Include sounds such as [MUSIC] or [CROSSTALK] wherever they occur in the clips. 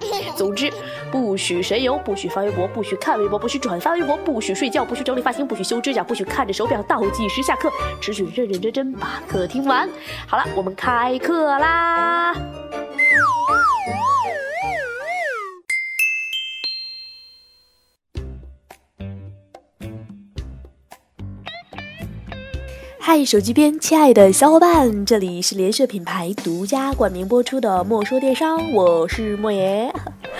[LAUGHS] 总之，不许神游，不许发微博，不许看微博，不许转发微博，不许睡觉，不许整理发型，不许修指甲，不许看着手表倒计时下课，只许认认真真把课听完。好了，我们开课啦！嗨，手机边亲爱的小伙伴，这里是联社品牌独家冠名播出的《莫说电商》，我是莫言。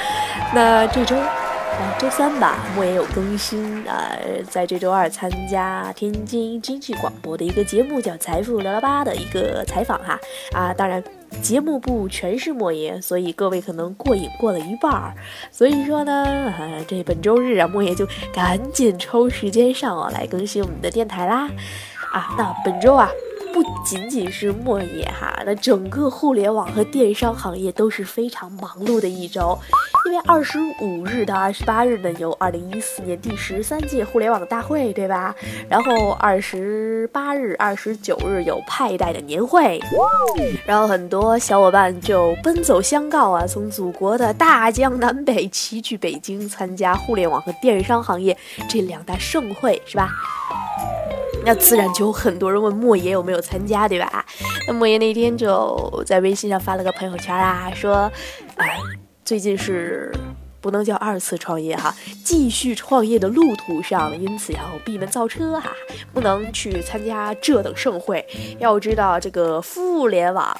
[LAUGHS] 那这周，啊，周三吧，莫言有更新啊，在这周二参加天津经济广播的一个节目，叫《财富聊聊吧》的一个采访哈啊，当然节目不全是莫言，所以各位可能过瘾过了一半儿，所以说呢，呃，这本周日啊，莫言就赶紧抽时间上网来更新我们的电台啦。啊，那本周啊，不仅仅是莫言哈，那整个互联网和电商行业都是非常忙碌的一周，因为二十五日到二十八日呢，有二零一四年第十三届互联网大会，对吧？然后二十八日、二十九日有派代的年会，然后很多小伙伴就奔走相告啊，从祖国的大江南北齐聚北京，参加互联网和电商行业这两大盛会，是吧？那自然就有很多人问莫言有没有参加，对吧？那莫言那天就在微信上发了个朋友圈啊，说，哎，最近是不能叫二次创业哈，继续创业的路途上，因此要闭门造车哈，不能去参加这等盛会。要知道这个互联网，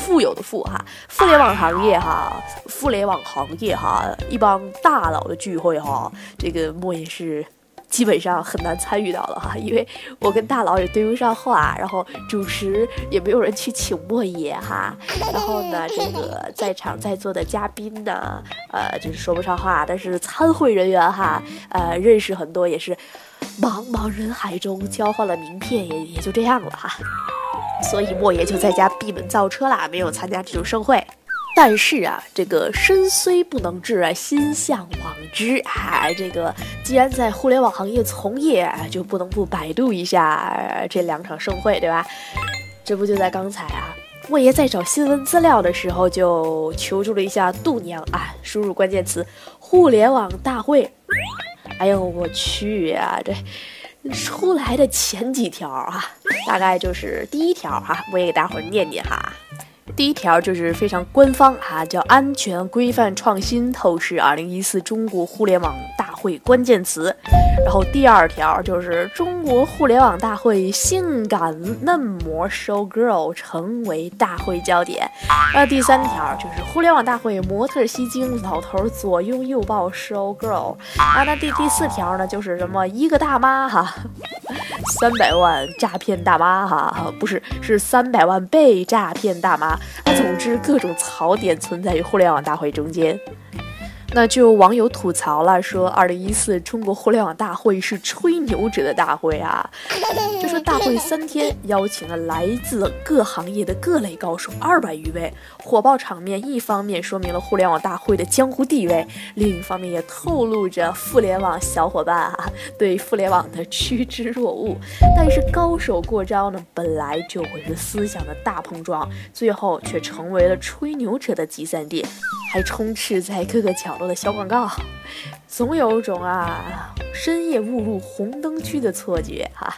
富有的富哈，互联网行业哈，互联网行业哈，一帮大佬的聚会哈，这个莫言是。基本上很难参与到了哈，因为我跟大佬也对不上话，然后主持也没有人去请莫爷哈，[LAUGHS] 然后呢，这个在场在座的嘉宾呢，呃，就是说不上话，但是参会人员哈，呃，认识很多，也是茫茫人海中交换了名片，也也就这样了哈，所以莫爷就在家闭门造车啦，没有参加这种盛会。但是啊，这个身虽不能至啊，心向往之啊。这个既然在互联网行业从业，就不能不百度一下这两场盛会，对吧？这不就在刚才啊，莫爷在找新闻资料的时候就求助了一下度娘啊，输入关键词“互联网大会”。哎呦我去呀，这出来的前几条啊，大概就是第一条哈，我也给大伙儿念念哈。第一条就是非常官方哈，叫安全规范创新透视二零一四中国互联网大会关键词。然后第二条就是中国互联网大会性感嫩模 show girl 成为大会焦点。然后第三条就是互联网大会模特吸睛，老头左拥右抱 show girl。啊，那第第四条呢，就是什么一个大妈哈。三百万诈骗大妈哈，不是是三百万被诈骗大妈。啊，总之各种槽点存在于互联网大会中间。那就有网友吐槽了，说二零一四中国互联网大会是吹牛者的大会啊，[LAUGHS] 就说大会三天邀请了来自各行业的各类高手二百余位，火爆场面一方面说明了互联网大会的江湖地位，另一方面也透露着互联网小伙伴啊 [LAUGHS] 对互联网的趋之若鹜。但是高手过招呢，本来就会是思想的大碰撞，最后却成为了吹牛者的集散地，还充斥在各个角落。的小广告，总有种啊深夜误入红灯区的错觉哈。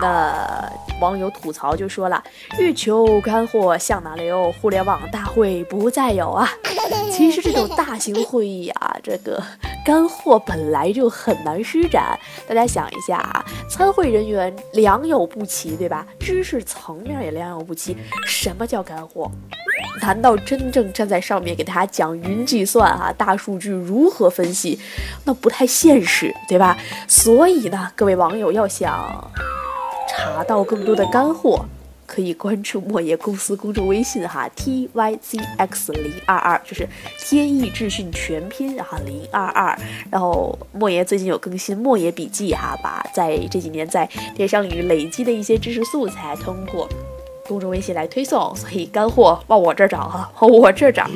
那网友吐槽就说了：“欲求干货向哪流？互联网大会不再有啊！” [LAUGHS] 其实这种大型会议啊，这个干货本来就很难施展。大家想一下啊，参会人员良莠不齐，对吧？知识层面也良莠不齐，什么叫干货？难道真正站在上面给大家讲云计算啊、大数据如何分析，那不太现实，对吧？所以呢，各位网友要想查到更多的干货，可以关注莫言公司公众微信哈，t y z x 零二二，就是天意智讯全拼哈零二二。然后莫言最近有更新莫言笔记哈，把在这几年在电商领域累积的一些知识素材通过公众微信来推送，所以干货往我这儿找哈，往我这儿找。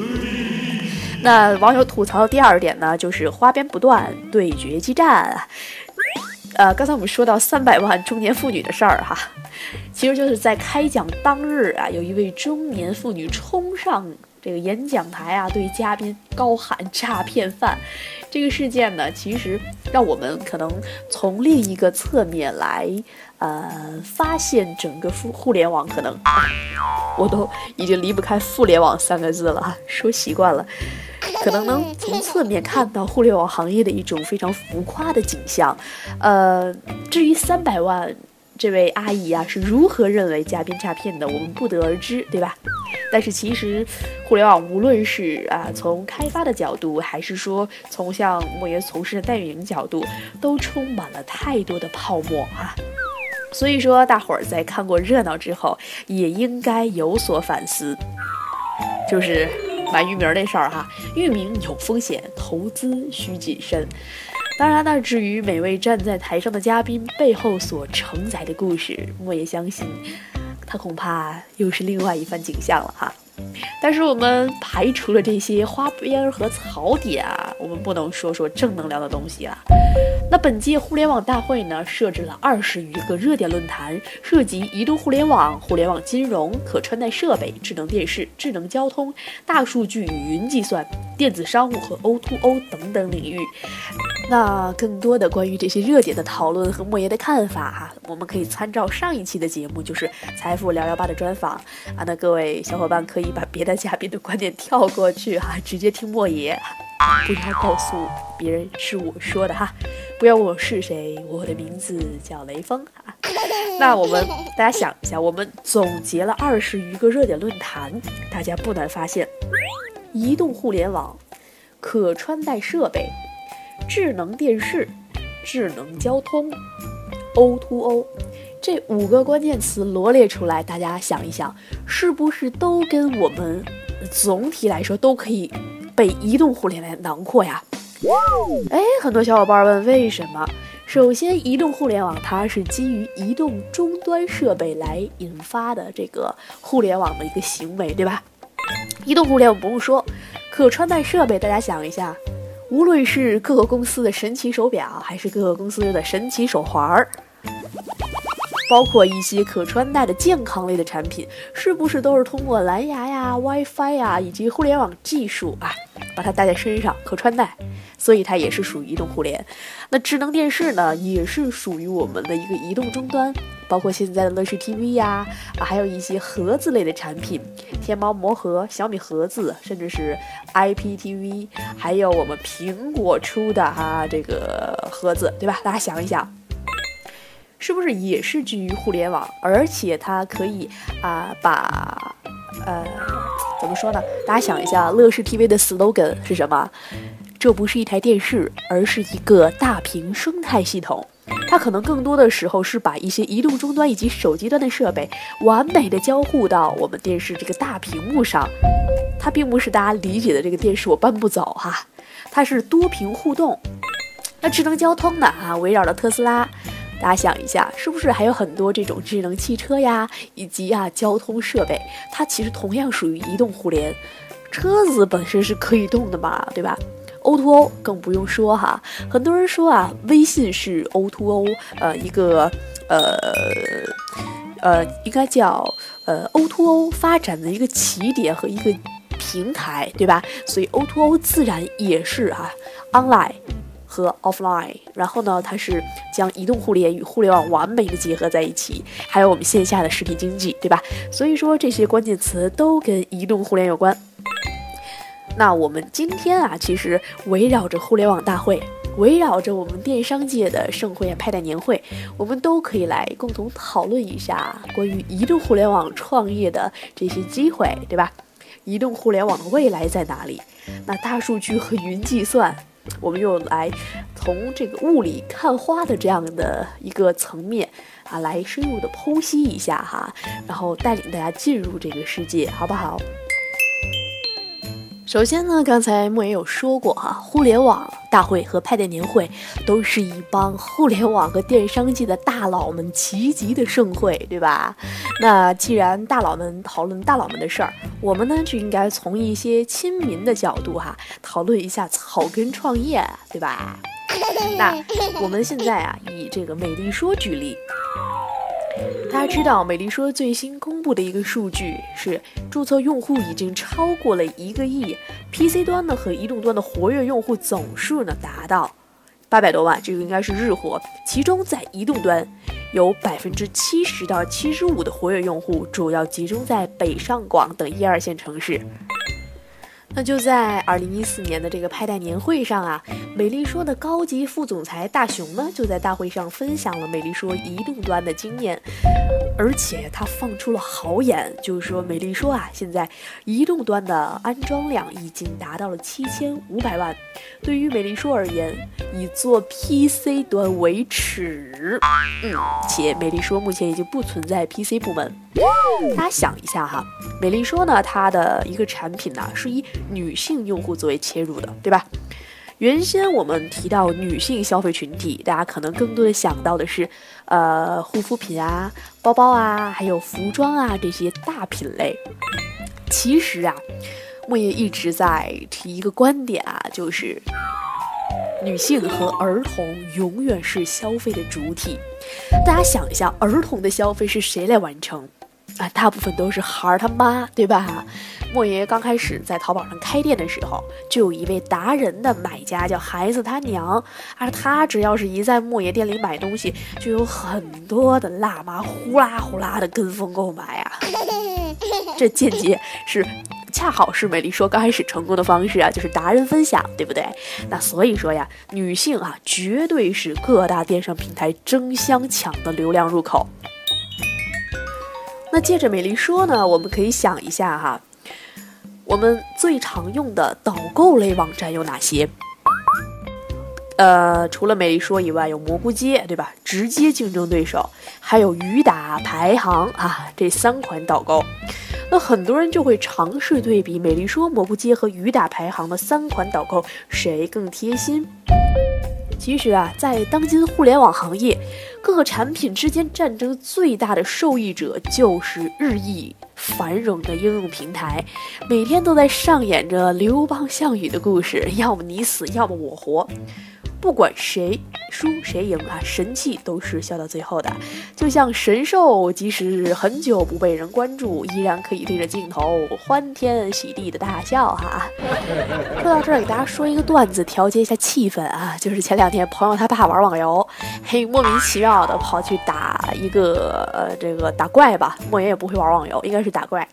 那网友吐槽的第二点呢，就是花边不断，对决激战。呃，刚才我们说到三百万中年妇女的事儿哈，其实就是在开讲当日啊，有一位中年妇女冲上这个演讲台啊，对嘉宾高喊“诈骗犯”。这个事件呢，其实让我们可能从另一个侧面来呃发现整个互互联网可能，我都已经离不开“互联网”三个字了，说习惯了。可能能从侧面看到互联网行业的一种非常浮夸的景象，呃，至于三百万这位阿姨啊是如何认为嘉宾诈骗的，我们不得而知，对吧？但是其实互联网无论是啊从开发的角度，还是说从像莫言从事的代运营角度，都充满了太多的泡沫啊。所以说，大伙儿在看过热闹之后，也应该有所反思，就是。买域名那事儿哈，域名有风险，投资需谨慎。当然呢，至于每位站在台上的嘉宾背后所承载的故事，莫也相信，他恐怕又是另外一番景象了哈。但是我们排除了这些花边和槽点啊，我们不能说说正能量的东西啊。那本届互联网大会呢，设置了二十余个热点论坛，涉及移动互联网、互联网金融、可穿戴设备、智能电视、智能交通、大数据与云计算、电子商务和 O2O 等等领域。那更多的关于这些热点的讨论和莫言的看法哈，我们可以参照上一期的节目，就是财富聊聊吧的专访啊。那各位小伙伴可以把别的嘉宾的观点跳过去哈，直接听莫言，不要告诉别人是我说的哈，不要问我是谁，我的名字叫雷锋哈。那我们大家想一下，我们总结了二十余个热点论坛，大家不难发现，移动互联网、可穿戴设备。智能电视、智能交通、O2O 这五个关键词罗列出来，大家想一想，是不是都跟我们总体来说都可以被移动互联网囊括呀？哎，很多小伙伴问为什么？首先，移动互联网它是基于移动终端设备来引发的这个互联网的一个行为，对吧？移动互联网不用说，可穿戴设备，大家想一下。无论是各个公司的神奇手表，还是各个公司的神奇手环儿，包括一些可穿戴的健康类的产品，是不是都是通过蓝牙呀、WiFi 呀以及互联网技术啊，把它戴在身上可穿戴？所以它也是属于移动互联。那智能电视呢，也是属于我们的一个移动终端。包括现在的乐视 TV 呀，啊，还有一些盒子类的产品，天猫魔盒、小米盒子，甚至是 IPTV，还有我们苹果出的哈这个盒子，对吧？大家想一想，是不是也是基于互联网，而且它可以啊把呃怎么说呢？大家想一下，乐视 TV 的 slogan 是什么？这不是一台电视，而是一个大屏生态系统。它可能更多的时候是把一些移动终端以及手机端的设备完美的交互到我们电视这个大屏幕上。它并不是大家理解的这个电视我搬不走哈，它是多屏互动。那智能交通呢？啊，围绕着特斯拉，大家想一下，是不是还有很多这种智能汽车呀，以及啊交通设备？它其实同样属于移动互联。车子本身是可以动的嘛，对吧？O2O O 更不用说哈，很多人说啊，微信是 O2O，O，呃，一个呃呃，应该叫呃 O2O O 发展的一个起点和一个平台，对吧？所以 O2O 自然也是啊，online 和 offline，然后呢，它是将移动互联与互联网完美的结合在一起，还有我们线下的实体经济，对吧？所以说这些关键词都跟移动互联有关。那我们今天啊，其实围绕着互联网大会，围绕着我们电商界的盛会啊、派代年会，我们都可以来共同讨论一下关于移动互联网创业的这些机会，对吧？移动互联网的未来在哪里？那大数据和云计算，我们又来从这个雾里看花的这样的一个层面啊，来深入的剖析一下哈，然后带领大家进入这个世界，好不好？首先呢，刚才莫言有说过哈，互联网大会和派对年会都是一帮互联网和电商界的大佬们齐集的盛会，对吧？那既然大佬们讨论大佬们的事儿，我们呢就应该从一些亲民的角度哈，讨论一下草根创业，对吧？[LAUGHS] 那我们现在啊，以这个美丽说举例。大家知道，美丽说最新公布的一个数据是，注册用户已经超过了一个亿，PC 端呢和移动端的活跃用户总数呢达到八百多万，这个应该是日活。其中在移动端，有百分之七十到七十五的活跃用户主要集中在北上广等一二线城市。那就在二零一四年的这个派代年会上啊，美丽说的高级副总裁大熊呢，就在大会上分享了美丽说移动端的经验，而且他放出了豪言，就是说美丽说啊，现在移动端的安装量已经达到了七千五百万。对于美丽说而言，以做 PC 端为耻，嗯，且美丽说目前已经不存在 PC 部门。大家想一下哈，美丽说呢，它的一个产品呢是以女性用户作为切入的，对吧？原先我们提到女性消费群体，大家可能更多的想到的是，呃，护肤品啊、包包啊，还有服装啊这些大品类。其实啊，莫言一直在提一个观点啊，就是女性和儿童永远是消费的主体。大家想一下，儿童的消费是谁来完成？啊，大部分都是孩儿他妈，对吧？莫爷刚开始在淘宝上开店的时候，就有一位达人的买家叫孩子他娘，而他只要是一在莫爷店里买东西，就有很多的辣妈呼啦呼啦的跟风购买啊。[LAUGHS] 这间接是恰好是美丽说刚开始成功的方式啊，就是达人分享，对不对？那所以说呀，女性啊，绝对是各大电商平台争相抢的流量入口。那借着美丽说呢，我们可以想一下哈，我们最常用的导购类网站有哪些？呃，除了美丽说以外，有蘑菇街，对吧？直接竞争对手，还有雨打排行啊，这三款导购。那很多人就会尝试对比美丽说、蘑菇街和雨打排行的三款导购，谁更贴心？其实啊，在当今互联网行业，各个产品之间战争最大的受益者就是日益繁荣的应用平台，每天都在上演着刘邦项羽的故事，要么你死，要么我活。不管谁输谁赢啊，神器都是笑到最后的。就像神兽，即使很久不被人关注，依然可以对着镜头欢天喜地的大笑哈。说到这儿，给大家说一个段子，调节一下气氛啊。就是前两天朋友他爸玩网游，嘿，莫名其妙的跑去打一个呃这个打怪吧。莫言也不会玩网游，应该是打怪。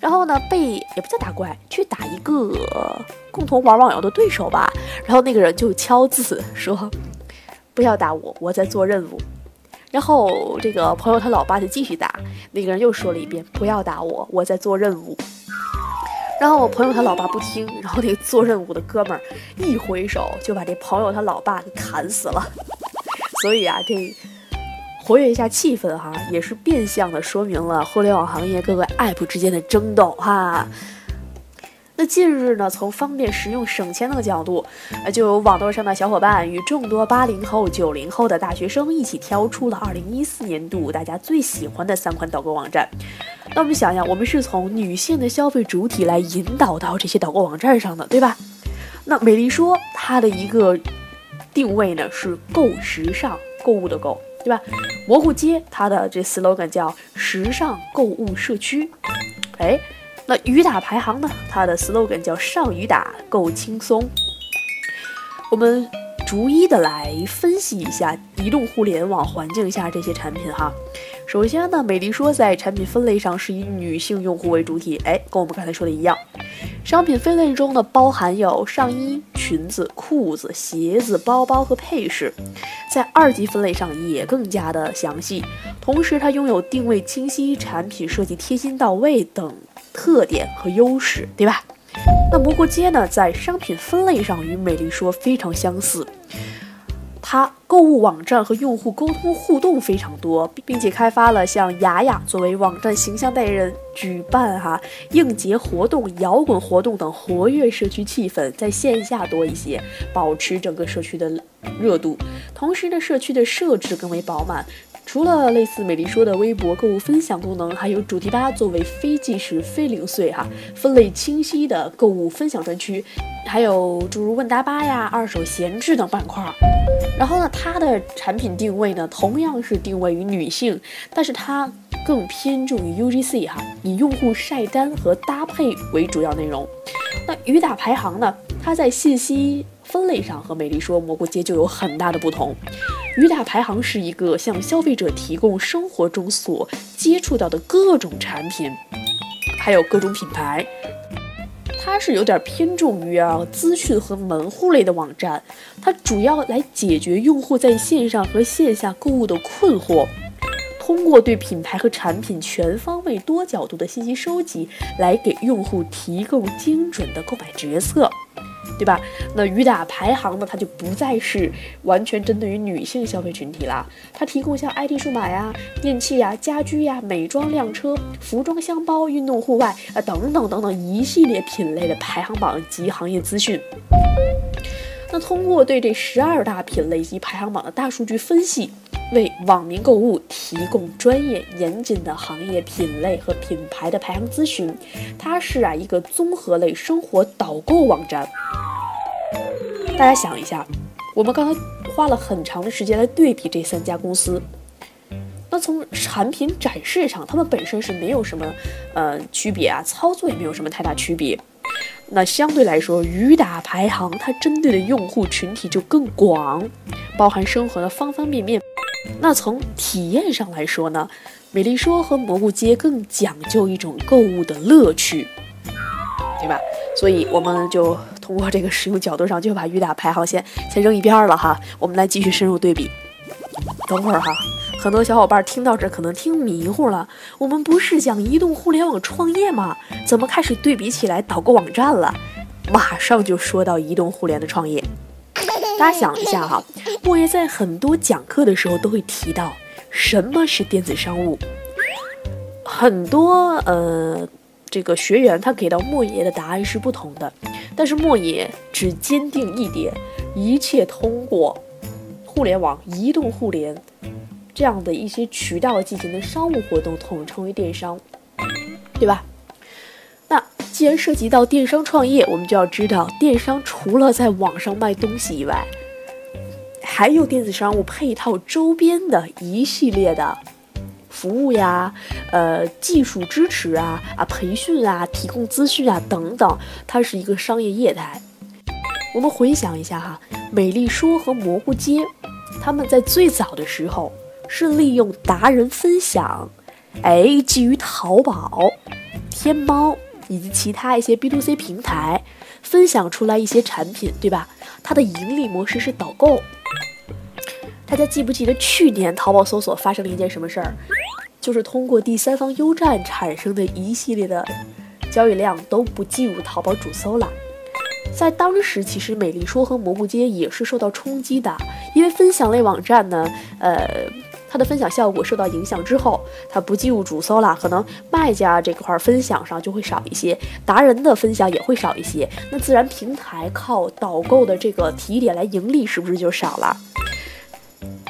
然后呢，被也不叫打怪，去打一个共同玩网游的对手吧。然后那个人就敲字说：“不要打我，我在做任务。”然后这个朋友他老爸就继续打，那个人又说了一遍：“不要打我，我在做任务。”然后我朋友他老爸不听，然后那个做任务的哥们儿一挥手就把这朋友他老爸给砍死了。所以啊，这。活跃一下气氛哈，也是变相的说明了互联网行业各个 app 之间的争斗哈。那近日呢，从方便实用、省钱的角度，呃，就有网络上的小伙伴与众多八零后、九零后的大学生一起挑出了二零一四年度大家最喜欢的三款导购网站。那我们想想，我们是从女性的消费主体来引导到这些导购网站上的，对吧？那美丽说它的一个定位呢是购时尚购物的购。对吧？蘑菇街它的这 slogan 叫时尚购物社区。哎，那雨打排行呢？它的 slogan 叫上雨打够轻松。我们逐一的来分析一下移动互联网环境下这些产品哈。首先呢，美丽说在产品分类上是以女性用户为主体，哎，跟我们刚才说的一样。商品分类中呢，包含有上衣、裙子、裤子、鞋子、包包和配饰，在二级分类上也更加的详细。同时，它拥有定位清晰、产品设计贴心到位等特点和优势，对吧？那蘑菇街呢，在商品分类上与美丽说非常相似。它购物网站和用户沟通互动非常多，并且开发了像雅雅作为网站形象代言人，举办哈应节活动、摇滚活动等，活跃社区气氛，在线下多一些，保持整个社区的热度。同时呢，社区的设置更为饱满。除了类似美丽说的微博购物分享功能，还有主题吧作为非即时、非零碎哈分类清晰的购物分享专区，还有诸如问答吧呀、二手闲置等板块。然后呢，它的产品定位呢，同样是定位于女性，但是它更偏重于 UGC 哈，以用户晒单和搭配为主要内容。那雨打排行呢，它在信息。分类上和美丽说蘑菇街就有很大的不同。鱼大排行是一个向消费者提供生活中所接触到的各种产品，还有各种品牌。它是有点偏重于啊资讯和门户类的网站，它主要来解决用户在线上和线下购物的困惑，通过对品牌和产品全方位、多角度的信息收集，来给用户提供精准的购买决策。对吧？那雨打排行呢？它就不再是完全针对于女性消费群体啦。它提供像 IT 数码呀、电器呀、家居呀、美妆、靓车、服装、箱包、运动、户外啊等等等等一系列品类的排行榜及行业资讯。那通过对这十二大品类及排行榜的大数据分析，为网民购物提供专业严谨的行业品类和品牌的排行咨询。它是啊一个综合类生活导购网站。大家想一下，我们刚才花了很长的时间来对比这三家公司，那从产品展示上，它们本身是没有什么呃区别啊，操作也没有什么太大区别。那相对来说，雨打排行它针对的用户群体就更广，包含生活的方方面面。那从体验上来说呢，美丽说和蘑菇街更讲究一种购物的乐趣，对吧？所以我们就。通过这个使用角度上，就把雨打排行先先扔一边了哈。我们来继续深入对比。等会儿哈，很多小伙伴听到这可能听迷糊了。我们不是讲移动互联网创业吗？怎么开始对比起来导购网站了？马上就说到移动互联的创业。大家想一下哈，莫言在很多讲课的时候都会提到什么是电子商务。很多呃，这个学员他给到莫爷的答案是不同的。但是莫言只坚定一点，一切通过互联网、移动互联这样的一些渠道进行的商务活动，统称为电商，对吧？既然涉及到电商创业，我们就要知道，电商除了在网上卖东西以外，还有电子商务配套周边的一系列的。服务呀，呃，技术支持啊，啊，培训啊，提供资讯啊，等等，它是一个商业业态。我们回想一下哈，美丽说和蘑菇街，他们在最早的时候是利用达人分享，哎，基于淘宝、天猫以及其他一些 B to C 平台分享出来一些产品，对吧？它的盈利模式是导购。大家记不记得去年淘宝搜索发生了一件什么事儿？就是通过第三方优站产生的一系列的交易量都不进入淘宝主搜了。在当时，其实美丽说和蘑菇街也是受到冲击的，因为分享类网站呢，呃，它的分享效果受到影响之后，它不进入主搜了，可能卖家这块分享上就会少一些，达人的分享也会少一些，那自然平台靠导购的这个提点来盈利，是不是就少了？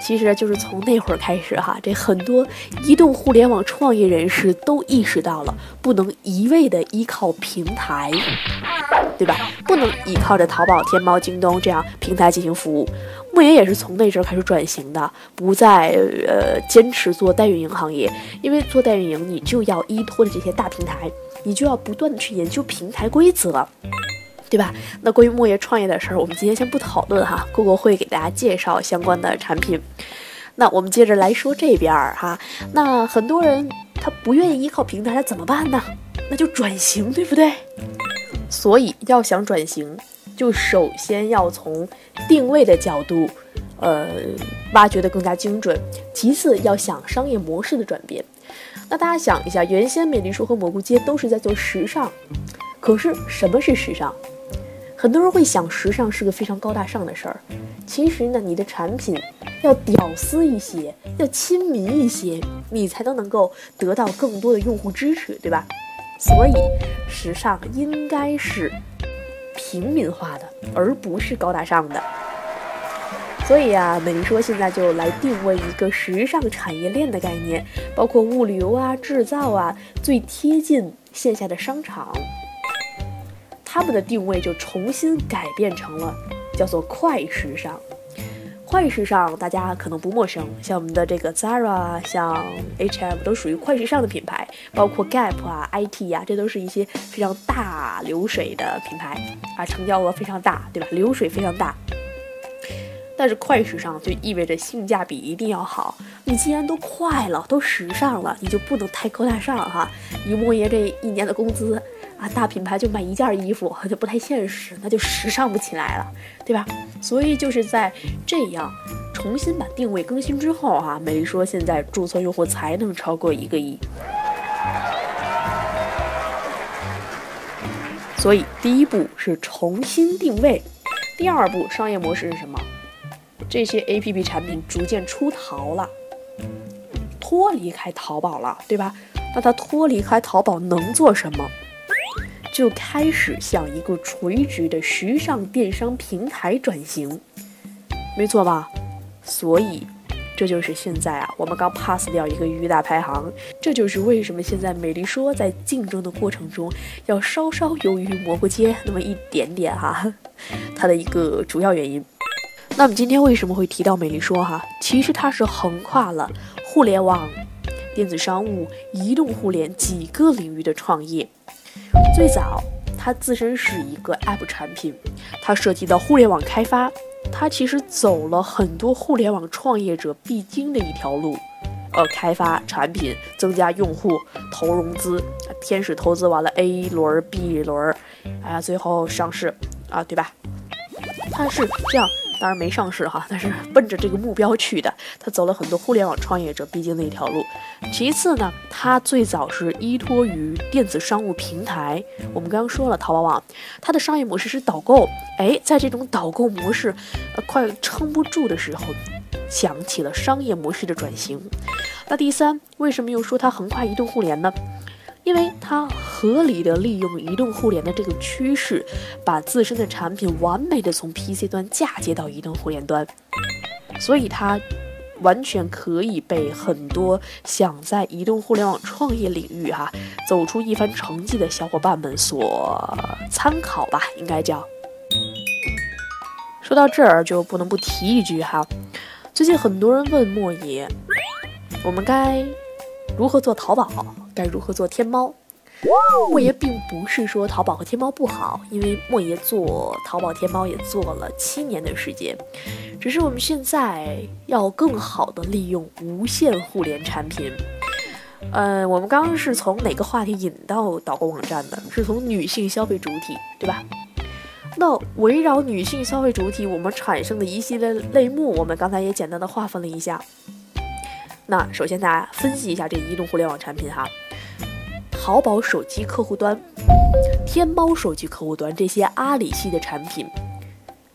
其实就是从那会儿开始哈，这很多移动互联网创业人士都意识到了，不能一味的依靠平台，对吧？不能依靠着淘宝、天猫、京东这样平台进行服务。莫言也是从那时候开始转型的，不再呃坚持做代运营行业，因为做代运营你就要依托着这些大平台，你就要不断的去研究平台规则。对吧？那关于莫言创业的事儿，我们今天先不讨论哈，过过会给大家介绍相关的产品。那我们接着来说这边儿哈，那很多人他不愿意依靠平台，他怎么办呢？那就转型，对不对？所以要想转型，就首先要从定位的角度，呃，挖掘的更加精准；其次要想商业模式的转变。那大家想一下，原先美丽说和蘑菇街都是在做时尚，可是什么是时尚？很多人会想，时尚是个非常高大上的事儿。其实呢，你的产品要屌丝一些，要亲民一些，你才能能够得到更多的用户支持，对吧？所以，时尚应该是平民化的，而不是高大上的。所以啊，美丽说现在就来定位一个时尚产业链的概念，包括物流啊、制造啊，最贴近线下的商场。他们的定位就重新改变成了叫做快时尚。快时尚大家可能不陌生，像我们的这个 Zara、像 H&M 都属于快时尚的品牌，包括 Gap 啊、IT 呀，这都是一些非常大流水的品牌啊，成交额非常大，对吧？流水非常大。但是快时尚就意味着性价比一定要好。你既然都快了，都时尚了，你就不能太高大上哈。以莫爷这一年的工资。啊，大品牌就买一件衣服，就不太现实，那就时尚不起来了，对吧？所以就是在这样重新把定位更新之后啊，美丽说现在注册用户才能超过一个亿。所以第一步是重新定位，第二步商业模式是什么？这些 APP 产品逐渐出逃了，脱离开淘宝了，对吧？那它脱离开淘宝能做什么？就开始向一个垂直的时尚电商平台转型，没错吧？所以，这就是现在啊，我们刚 pass 掉一个鱼大排行，这就是为什么现在美丽说在竞争的过程中要稍稍优于蘑菇街那么一点点哈，[LAUGHS] 它的一个主要原因。那么今天为什么会提到美丽说哈？其实它是横跨了互联网、电子商务、移动互联几个领域的创业。最早，它自身是一个 App 产品，它涉及到互联网开发，它其实走了很多互联网创业者必经的一条路，呃，开发产品，增加用户，投融资，天使投资完了 A 轮、B 轮，啊，最后上市，啊，对吧？它是这样。当然没上市哈，但是奔着这个目标去的。他走了很多互联网创业者必经的一条路。其次呢，他最早是依托于电子商务平台。我们刚刚说了，淘宝网，它的商业模式是导购。哎，在这种导购模式呃快撑不住的时候，想起了商业模式的转型。那第三，为什么又说它横跨移动互联呢？因为它合理的利用移动互联的这个趋势，把自身的产品完美的从 PC 端嫁接到移动互联端，所以它完全可以被很多想在移动互联网创业领域哈走出一番成绩的小伙伴们所参考吧，应该叫。说到这儿就不能不提一句哈，最近很多人问莫爷，我们该如何做淘宝？该如何做天猫？莫爷并不是说淘宝和天猫不好，因为莫爷做淘宝、天猫也做了七年的时间，只是我们现在要更好的利用无线互联产品。呃，我们刚刚是从哪个话题引到导购网站的？是从女性消费主体，对吧？那围绕女性消费主体，我们产生的一系列类目，我们刚才也简单的划分了一下。那首先大家分析一下这移动互联网产品哈。淘宝手机客户端、天猫手机客户端这些阿里系的产品，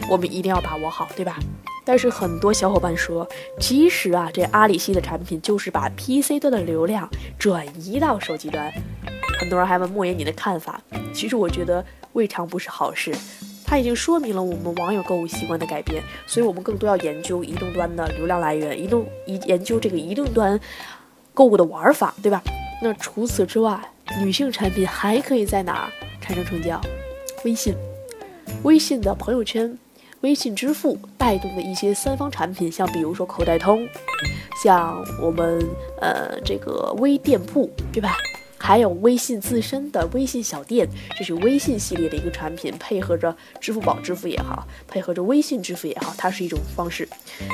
我们一定要把握好，对吧？但是很多小伙伴说，其实啊，这阿里系的产品就是把 PC 端的流量转移到手机端。很多人还问莫言你的看法，其实我觉得未尝不是好事。它已经说明了我们网友购物习惯的改变，所以我们更多要研究移动端的流量来源，移动移研究这个移动端购物的玩法，对吧？那除此之外，女性产品还可以在哪儿产生成交？微信，微信的朋友圈，微信支付带动的一些三方产品，像比如说口袋通，像我们呃这个微店铺，对吧？还有微信自身的微信小店，这是微信系列的一个产品，配合着支付宝支付也好，配合着微信支付也好，它是一种方式。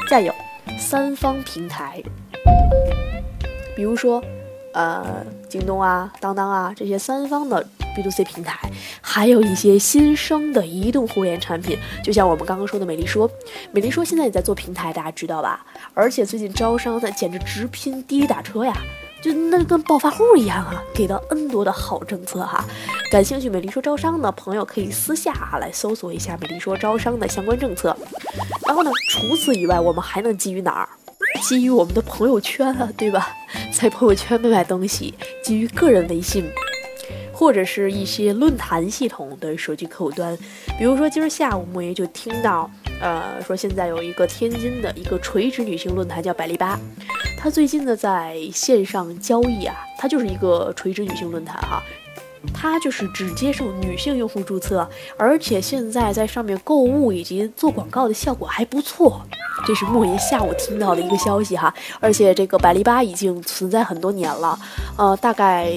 再有三方平台，比如说。呃，京东啊、当当啊这些三方的 B to C 平台，还有一些新生的移动互联产品，就像我们刚刚说的美丽说，美丽说现在也在做平台，大家知道吧？而且最近招商那简直直拼滴滴打车呀，就那跟暴发户一样啊，给到 N 多的好政策哈。感兴趣美丽说招商的朋友可以私下啊来搜索一下美丽说招商的相关政策。然后呢，除此以外，我们还能基于哪儿？基于我们的朋友圈啊，对吧？[LAUGHS] 在朋友圈卖卖东西，基于个人微信，或者是一些论坛系统的手机客户端。比如说今儿下午莫爷就听到，呃，说现在有一个天津的一个垂直女性论坛叫百丽吧，它最近呢在线上交易啊，它就是一个垂直女性论坛哈。它就是只接受女性用户注册，而且现在在上面购物以及做广告的效果还不错。这是莫言下午听到的一个消息哈，而且这个百丽吧已经存在很多年了，呃，大概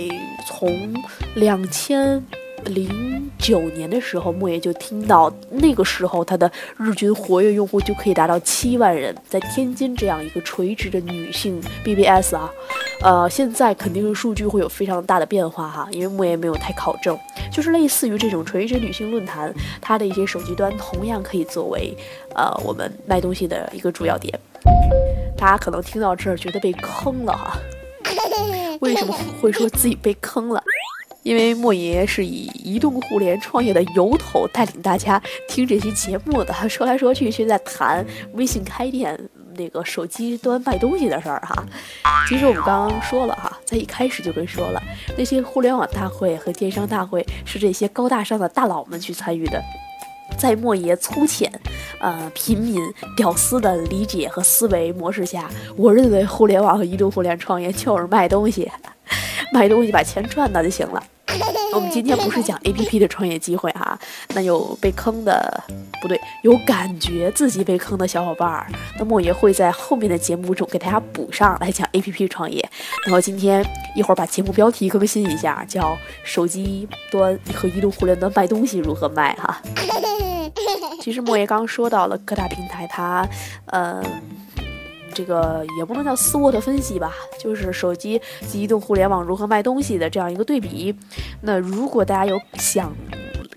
从两千。零九年的时候，莫言就听到那个时候，他的日均活跃用户就可以达到七万人，在天津这样一个垂直的女性 BBS 啊，呃，现在肯定是数据会有非常大的变化哈，因为莫言没有太考证，就是类似于这种垂直女性论坛，它的一些手机端同样可以作为呃我们卖东西的一个主要点。大家可能听到这儿觉得被坑了哈，[LAUGHS] 为什么会说自己被坑了？因为莫爷是以移动互联创业的由头带领大家听这期节目的，说来说去却在谈微信开店那个手机端卖东西的事儿哈。其实我们刚刚说了哈，在一开始就跟说了，那些互联网大会和电商大会是这些高大上的大佬们去参与的，在莫爷粗浅、呃平民屌丝的理解和思维模式下，我认为互联网和移动互联创业就是卖东西。[LAUGHS] 卖东西把钱赚到就行了。[LAUGHS] 我们今天不是讲 [LAUGHS] A P P 的创业机会哈，那有被坑的，不对，有感觉自己被坑的小伙伴儿，那么我也会在后面的节目中给大家补上来讲 A P P 创业。那么今天一会儿把节目标题更新一下，叫手机端和移动互联端卖东西如何卖哈。[LAUGHS] 其实莫爷刚刚说到了各大平台，它，嗯。这个也不能叫 SWOT 分析吧，就是手机及移动互联网如何卖东西的这样一个对比。那如果大家有想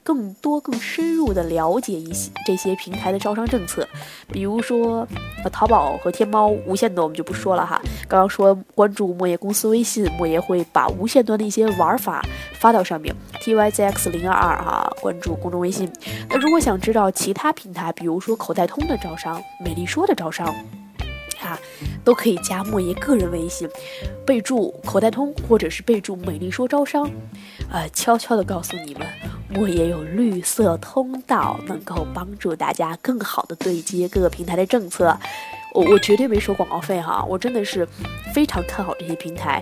更多、更深入的了解一些这些平台的招商政策，比如说呃淘宝和天猫无线的，我们就不说了哈。刚刚说关注莫爷公司微信，莫爷会把无线端的一些玩法发到上面。TYZX 零二二哈，关注公众微信。那如果想知道其他平台，比如说口袋通的招商、美丽说的招商。啊，都可以加莫爷个人微信，备注口袋通或者是备注美丽说招商，呃，悄悄的告诉你们，莫爷有绿色通道，能够帮助大家更好的对接各个平台的政策。我我绝对没收广告费哈，我真的是非常看好这些平台。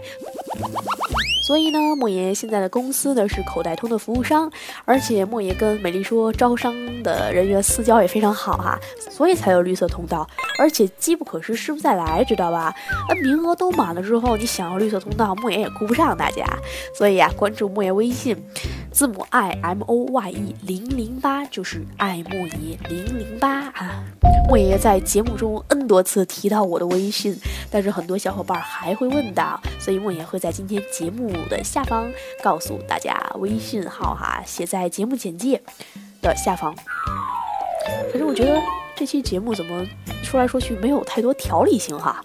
所以呢，莫言现在的公司呢是口袋通的服务商，而且莫言跟美丽说招商的人员私交也非常好哈，所以才有绿色通道。而且机不可失，失不再来，知道吧？那名额都满了之后，你想要绿色通道，莫言也顾不上大家。所以啊，关注莫言微信，字母 i m o y e 零零八就是爱莫言零零八啊。莫爷在节目中 n 多次提到我的微信，但是很多小伙伴还会问到，所以莫言会在今天节目。的下方告诉大家微信号哈，写在节目简介的下方。可是我觉得这期节目怎么说来说去没有太多条理性哈，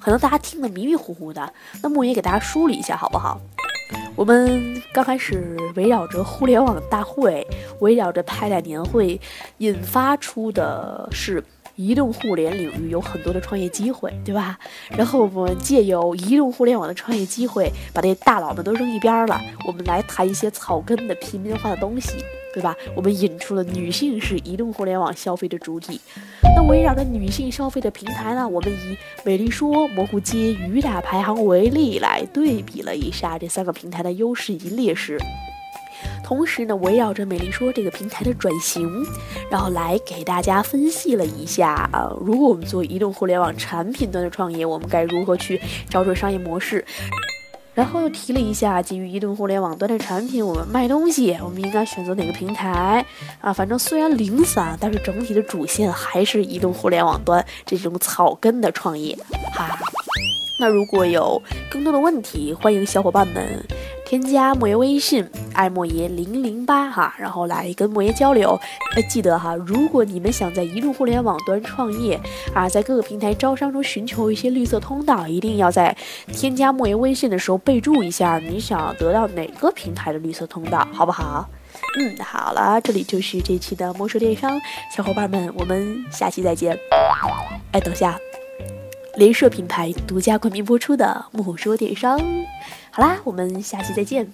可能大家听得迷迷糊糊的。那莫言给大家梳理一下好不好？我们刚开始围绕着互联网大会，围绕着派代年会，引发出的是。移动互联领域有很多的创业机会，对吧？然后我们借由移动互联网的创业机会，把那大佬们都扔一边了，我们来谈一些草根的平民化的东西，对吧？我们引出了女性是移动互联网消费的主体。那围绕着女性消费的平台呢，我们以美丽说、蘑菇街、雨打排行为例来对比了一下这三个平台的优势以及劣势。同时呢，围绕着美丽说这个平台的转型，然后来给大家分析了一下啊，如果我们做移动互联网产品端的创业，我们该如何去找准商业模式？然后又提了一下，基于移动互联网端的产品，我们卖东西，我们应该选择哪个平台啊？反正虽然零散，但是整体的主线还是移动互联网端这种草根的创业哈。那如果有更多的问题，欢迎小伙伴们添加莫言微信。爱莫爷零零八哈，然后来跟莫爷交流。呃，记得哈，如果你们想在移动互联网端创业啊，在各个平台招商中寻求一些绿色通道，一定要在添加莫爷微信的时候备注一下你想得到哪个平台的绿色通道，好不好？嗯，好了，这里就是这期的魔兽电商，小伙伴们，我们下期再见。哎，等下，联社品牌独家冠名播出的魔兽电商，好啦，我们下期再见。